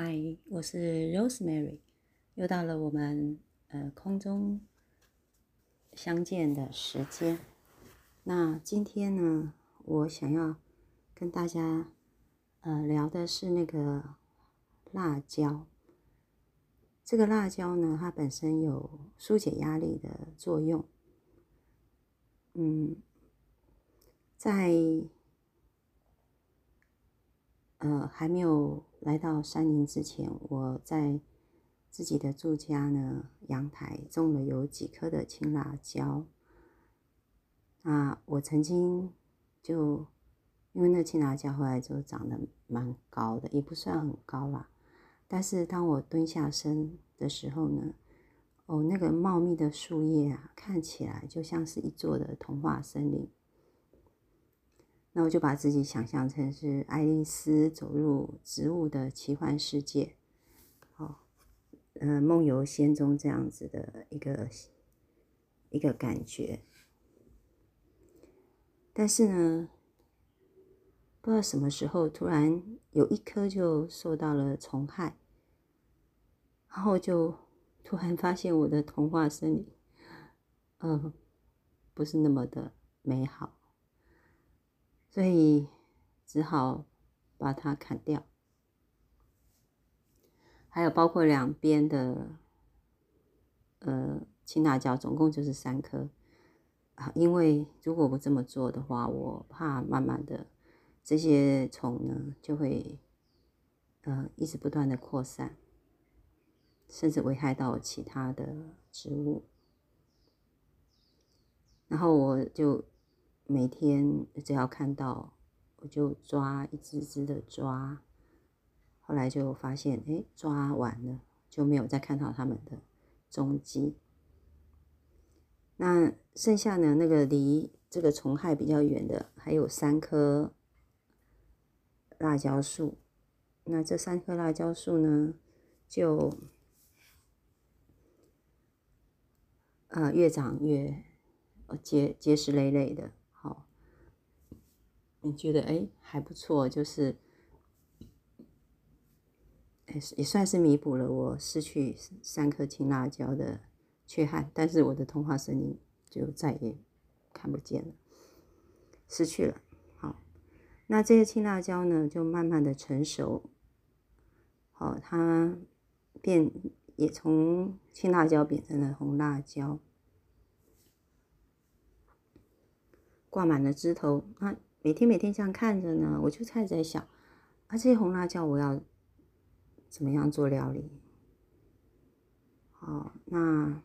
嗨，我是 Rosemary，又到了我们呃空中相见的时间。那今天呢，我想要跟大家呃聊的是那个辣椒。这个辣椒呢，它本身有疏解压力的作用。嗯，在呃还没有。来到山林之前，我在自己的住家呢，阳台种了有几棵的青辣椒。那我曾经就因为那青辣椒后来就长得蛮高的，也不算很高啦。但是当我蹲下身的时候呢，哦，那个茂密的树叶啊，看起来就像是一座的童话森林。那我就把自己想象成是爱丽丝走入植物的奇幻世界，哦，呃，梦游仙踪这样子的一个一个感觉。但是呢，不知道什么时候突然有一颗就受到了虫害，然后就 突然发现我的童话森林，嗯，不是那么的美好。所以只好把它砍掉，还有包括两边的呃青辣椒，总共就是三颗啊。因为如果不这么做的话，我怕慢慢的这些虫呢就会呃一直不断的扩散，甚至危害到其他的植物。然后我就。每天只要看到，我就抓一只只的抓。后来就发现，哎，抓完了就没有再看到它们的踪迹。那剩下呢？那个离这个虫害比较远的，还有三棵辣椒树。那这三棵辣椒树呢，就呃越长越结结实累累的。你觉得哎还不错，就是哎也算是弥补了我失去三颗青辣椒的缺憾，但是我的通话声音就再也看不见了，失去了。好，那这些青辣椒呢，就慢慢的成熟，好，它变也从青辣椒变成了红辣椒，挂满了枝头啊。每天每天这样看着呢，我就开始在想，啊，这些红辣椒我要怎么样做料理？好，那，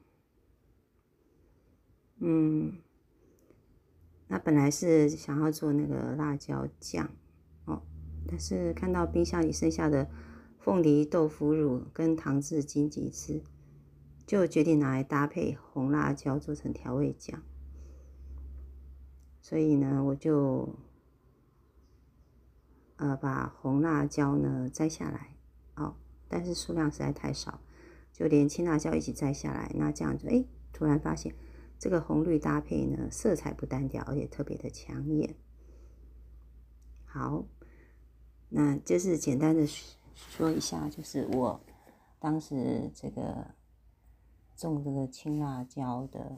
嗯，那本来是想要做那个辣椒酱，哦，但是看到冰箱里剩下的凤梨豆腐乳跟糖渍金桔汁，就决定拿来搭配红辣椒做成调味酱。所以呢，我就，呃，把红辣椒呢摘下来，哦，但是数量实在太少，就连青辣椒一起摘下来。那这样子，哎，突然发现这个红绿搭配呢，色彩不单调，而且特别的抢眼。好，那就是简单的说一下，就是我当时这个种这个青辣椒的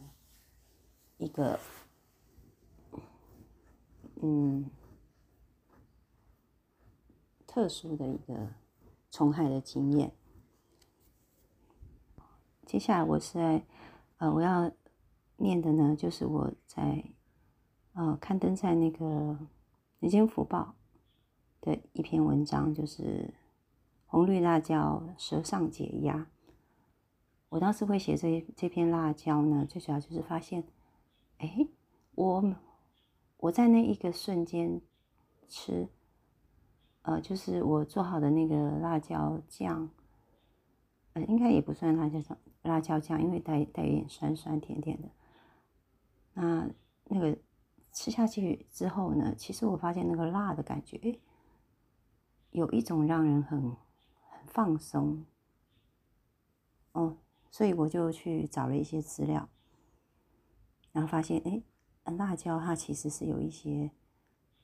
一个。嗯，特殊的一个虫害的经验。接下来我是在呃，我要念的呢，就是我在呃刊登在那个《人间福报》的一篇文章，就是红绿辣椒舌上解压。我当时会写这这篇辣椒呢，最主要就是发现，哎，我。我在那一个瞬间吃，呃，就是我做好的那个辣椒酱，呃，应该也不算辣椒酱，辣椒酱，因为带带一点酸酸甜甜的。那那个吃下去之后呢，其实我发现那个辣的感觉，哎，有一种让人很很放松。哦，所以我就去找了一些资料，然后发现，哎。辣椒它其实是有一些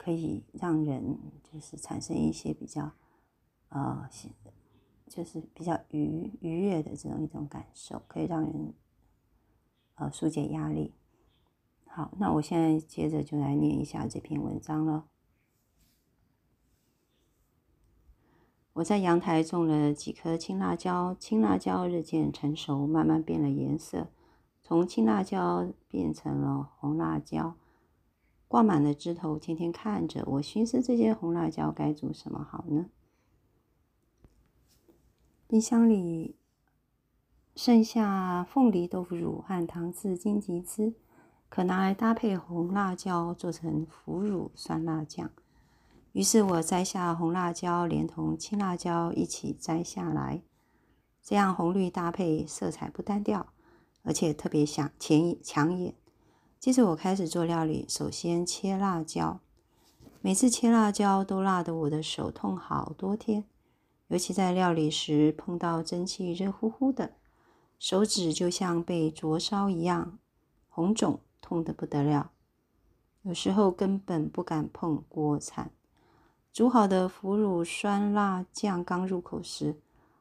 可以让人就是产生一些比较呃就是比较愉愉悦的这种一种感受，可以让人呃疏解压力。好，那我现在接着就来念一下这篇文章了。我在阳台种了几颗青辣椒，青辣椒日渐成熟，慢慢变了颜色，从青辣椒变成了红辣椒，挂满了枝头，天天看着。我寻思这些红辣椒该煮什么好呢？冰箱里剩下凤梨豆腐乳和糖渍金桔汁，可拿来搭配红辣椒做成腐乳酸辣酱。于是我摘下红辣椒，连同青辣椒一起摘下来，这样红绿搭配，色彩不单调，而且特别抢抢眼。接着我开始做料理，首先切辣椒，每次切辣椒都辣得我的手痛好多天，尤其在料理时碰到蒸汽热乎乎的，手指就像被灼烧一样，红肿，痛得不得了，有时候根本不敢碰锅铲。煮好的腐乳酸辣酱刚入口时，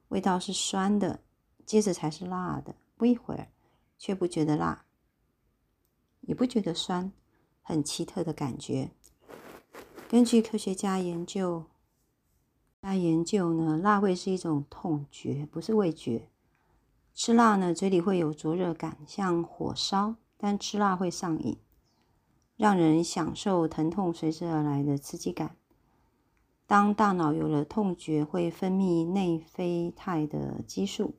味道是酸的，接着才是辣的。不一会儿，却不觉得辣，也不觉得酸，很奇特的感觉。根据科学家研究，他研究呢，辣味是一种痛觉，不是味觉。吃辣呢，嘴里会有灼热感，像火烧，但吃辣会上瘾，让人享受疼痛随之而来的刺激感。当大脑有了痛觉，会分泌内啡肽的激素，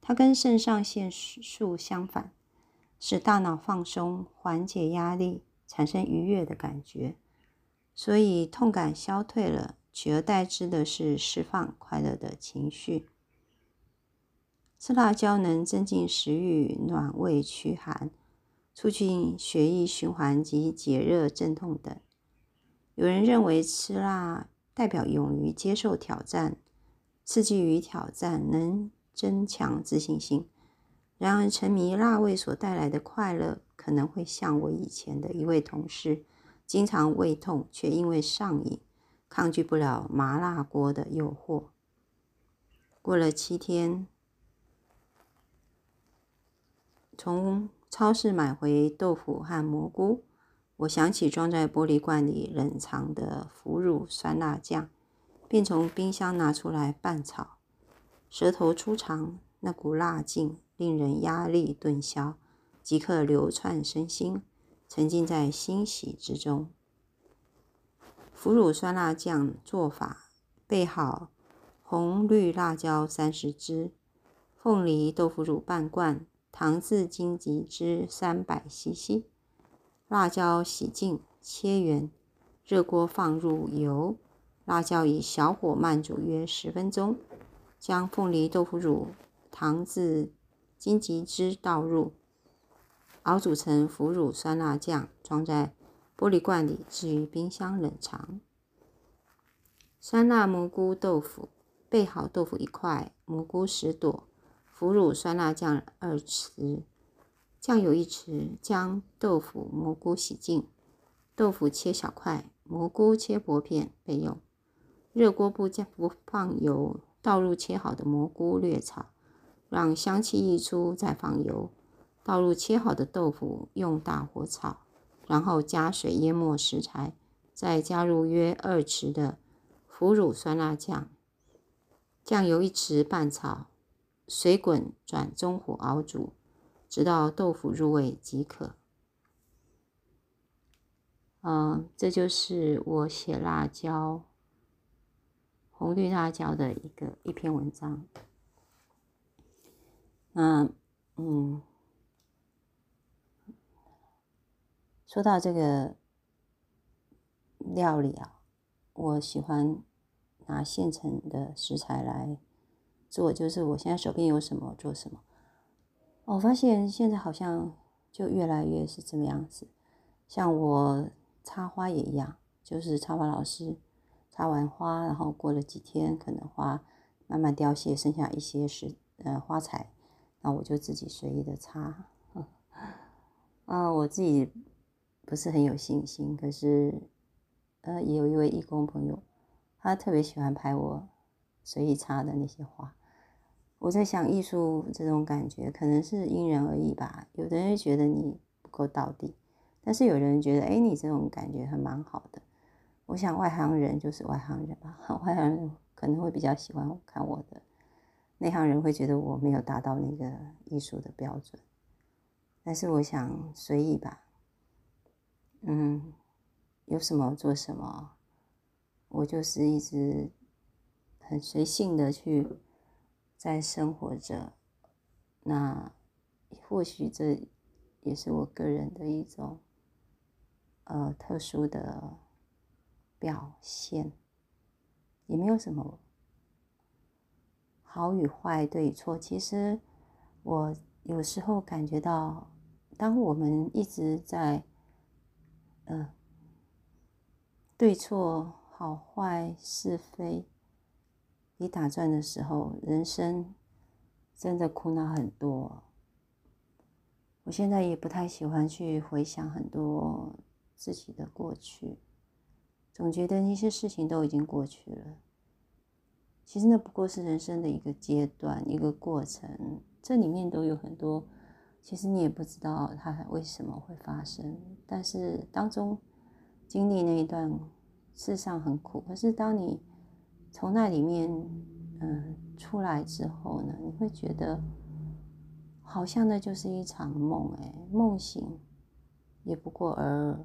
它跟肾上腺素相反，使大脑放松、缓解压力、产生愉悦的感觉。所以痛感消退了，取而代之的是释放快乐的情绪。吃辣椒能增进食欲、暖胃驱寒、促进血液循环及解热镇痛等。有人认为吃辣。代表勇于接受挑战，刺激与挑战能增强自信心。然而，沉迷辣味所带来的快乐，可能会像我以前的一位同事，经常胃痛，却因为上瘾，抗拒不了麻辣锅的诱惑。过了七天，从超市买回豆腐和蘑菇。我想起装在玻璃罐里冷藏的腐乳酸辣酱，便从冰箱拿出来拌炒。舌头粗长，那股辣劲令人压力顿消，即刻流窜身心，沉浸在欣喜之中。腐乳酸辣酱做法：备好红绿辣椒三十支，凤梨豆腐乳半罐，糖渍金桔汁三百 CC。辣椒洗净切圆，热锅放入油，辣椒以小火慢煮约十分钟，将凤梨豆腐乳、糖渍荆棘汁倒入，熬煮成腐乳酸辣酱，装在玻璃罐里置于冰箱冷藏。酸辣蘑菇豆腐，备好豆腐一块，蘑菇十朵，腐乳酸辣酱二匙。酱油一匙，将豆腐、蘑菇洗净，豆腐切小块，蘑菇切薄片备用。热锅不加不放油，倒入切好的蘑菇略炒，让香气溢出，再放油，倒入切好的豆腐，用大火炒，然后加水淹没食材，再加入约二匙的腐乳酸辣酱，酱油一匙拌炒，水滚转中火熬煮。直到豆腐入味即可。嗯，这就是我写辣椒、红绿辣椒的一个一篇文章。那嗯，说到这个料理啊，我喜欢拿现成的食材来做，就是我现在手边有什么做什么。我发现现在好像就越来越是这么样子，像我插花也一样，就是插花老师插完花，然后过了几天，可能花慢慢凋谢，剩下一些是呃花材，那我就自己随意的插。啊，我自己不是很有信心，可是呃，也有一位义工朋友，他特别喜欢拍我随意插的那些花，我在想，艺术这种感觉可能是因人而异吧。有的人觉得你不够到底，但是有人觉得，哎，你这种感觉还蛮好的。我想外行人就是外行人吧，外行人可能会比较喜欢看我的，内行人会觉得我没有达到那个艺术的标准。但是我想随意吧，嗯，有什么做什么，我就是一直很随性的去在生活着。那或许这也是我个人的一种呃特殊的表现，也没有什么好与坏、对与错。其实我。有时候感觉到，当我们一直在，呃，对错、好坏、是非你打转的时候，人生真的苦恼很多。我现在也不太喜欢去回想很多自己的过去，总觉得那些事情都已经过去了。其实那不过是人生的一个阶段，一个过程。这里面都有很多，其实你也不知道它为什么会发生，但是当中经历那一段，事实上很苦。可是当你从那里面嗯出来之后呢，你会觉得好像那就是一场梦，哎，梦醒也不过而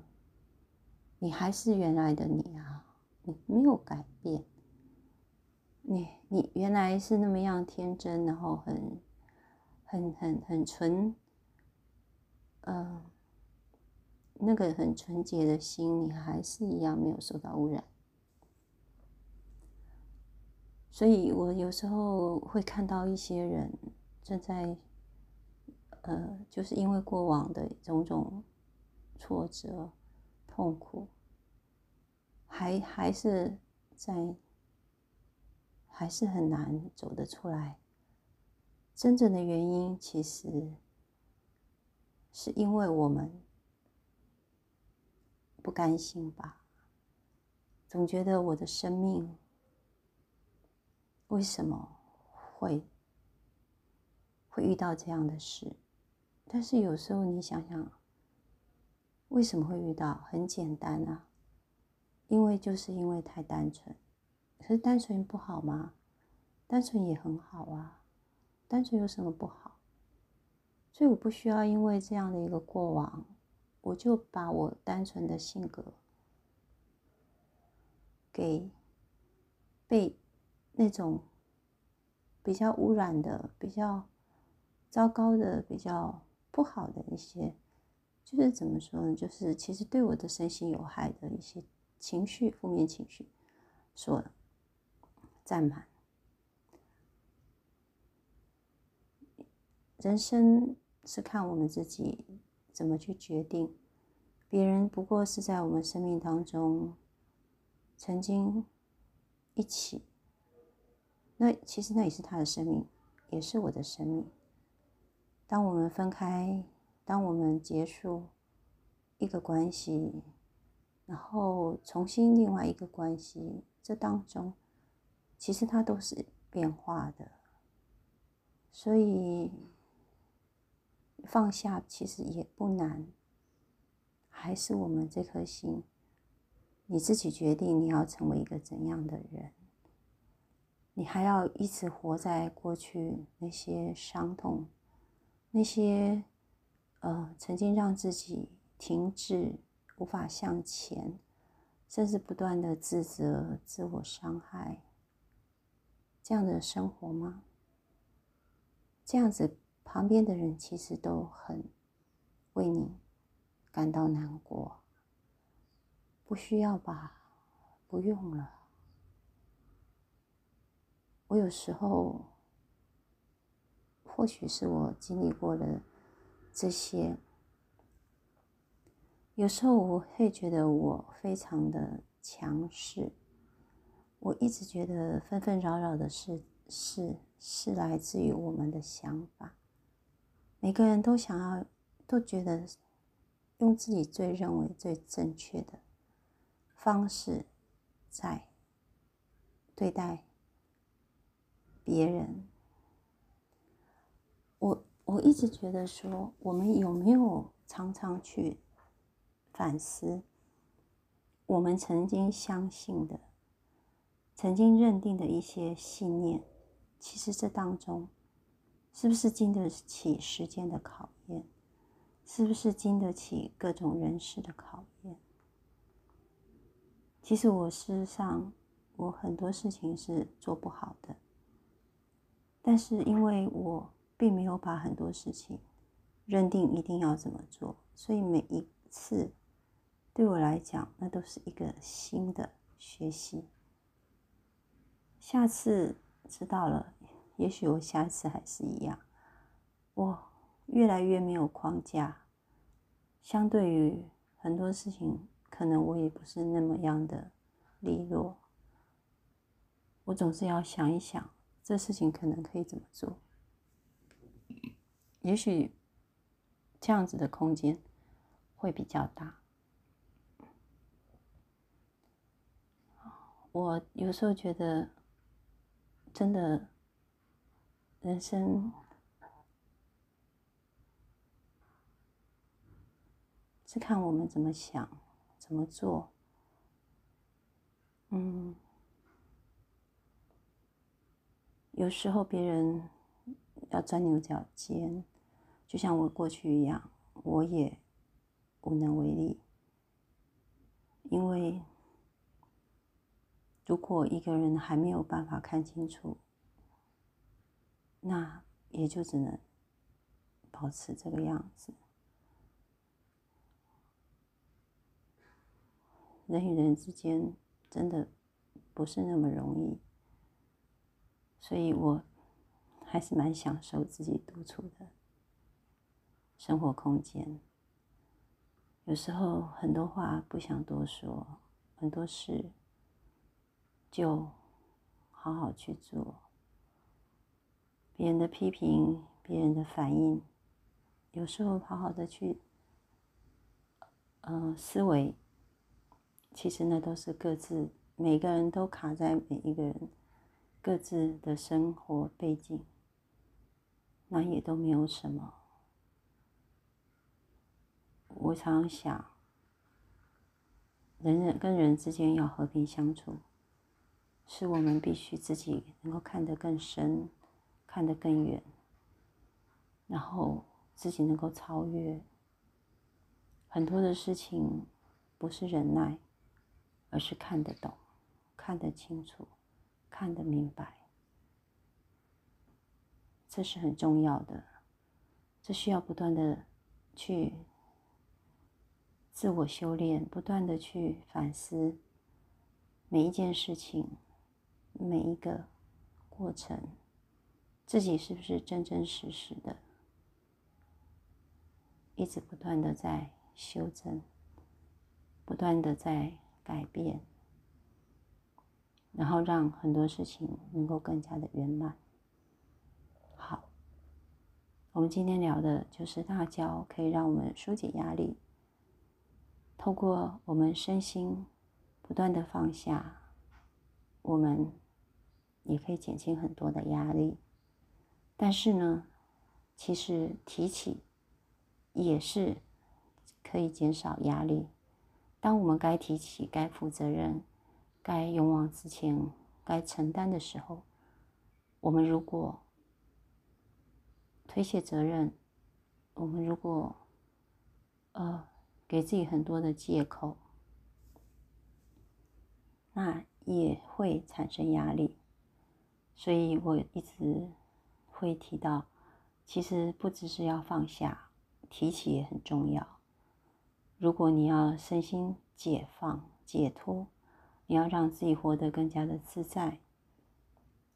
你还是原来的你啊，你没有改变，你你原来是那么样天真，然后很。很很很纯，呃，那个很纯洁的心，你还是一样没有受到污染。所以我有时候会看到一些人正在，呃，就是因为过往的种种挫折、痛苦，还还是在，还是很难走得出来。真正的原因其实是因为我们不甘心吧，总觉得我的生命为什么会会遇到这样的事？但是有时候你想想，为什么会遇到？很简单啊，因为就是因为太单纯。可是单纯不好吗？单纯也很好啊。单纯有什么不好？所以我不需要因为这样的一个过往，我就把我单纯的性格给被那种比较污染的、比较糟糕的、比较不好的一些，就是怎么说呢？就是其实对我的身心有害的一些情绪、负面情绪所占满。人生是看我们自己怎么去决定，别人不过是在我们生命当中曾经一起，那其实那也是他的生命，也是我的生命。当我们分开，当我们结束一个关系，然后重新另外一个关系，这当中其实它都是变化的，所以。放下其实也不难，还是我们这颗心，你自己决定你要成为一个怎样的人。你还要一直活在过去那些伤痛，那些呃曾经让自己停滞、无法向前，甚至不断的自责、自我伤害这样的生活吗？这样子。旁边的人其实都很为你感到难过，不需要吧？不用了。我有时候，或许是我经历过的这些，有时候我会觉得我非常的强势。我一直觉得纷纷扰扰的事是是来自于我们的想法。每个人都想要，都觉得用自己最认为最正确的方式在对待别人，我一直觉得说，我们有没有常常去反思，我们曾经相信的、曾经认定的一些信念，其实这当中是不是经得起时间的考验？是不是经得起各种人事的考验？其实我事实上，我很多事情是做不好的，但是因为我并没有把很多事情认定一定要怎么做，所以每一次对我来讲，那都是一个新的学习。下次知道了，也许我下次还是一样，我。越来越没有框架，相对于很多事情，可能我也不是那么样的利落。我总是要想一想，这事情可能可以怎么做。也许这样子的空间会比较大。我有时候觉得，真的，人生。是看我们怎么想，怎么做。嗯，有时候别人要钻牛角尖，就像我过去一样，我也无能为力。因为如果一个人还没有办法看清楚，那也就只能保持这个样子。人与人之间真的不是那么容易，所以我还是蛮享受自己独处的生活空间。有时候很多话不想多说，很多事就好好去做。别人的批评，别人的反应，有时候好好的去，呃，思维。其实那都是各自，每个人都卡在每一个人各自的生活背景，那也都没有什么。我常想，人人跟人之间要和平相处，是我们必须自己能够看得更深，看得更远，然后自己能够超越很多的事情，不是忍耐。而是看得懂、看得清楚、看得明白，这是很重要的。这需要不断的去自我修炼，不断的去反思每一件事情、每一个过程，自己是不是真真实实的，一直不断的在修正，不断的在。改变，然后让很多事情能够更加的圆满。好，我们今天聊的就是大胶可以让我们疏解压力，透过我们身心不断的放下，我们也可以减轻很多的压力。但是呢，其实提起也是可以减少压力。当我们该提起、该负责任、该勇往直前、该承担的时候，我们如果推卸责任，我们如果呃给自己很多的借口，那也会产生压力。所以我一直会提到，其实不只是要放下，提起也很重要。如果你要身心解放、解脱，你要让自己活得更加的自在，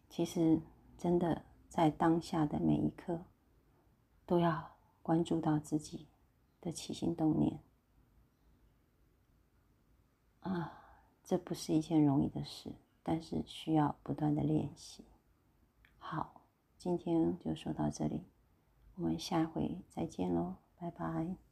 其实真的在当下的每一刻，都要关注到自己的起心动念。啊，这不是一件容易的事，但是需要不断的练习。好，今天就说到这里，我们下回再见喽，拜拜。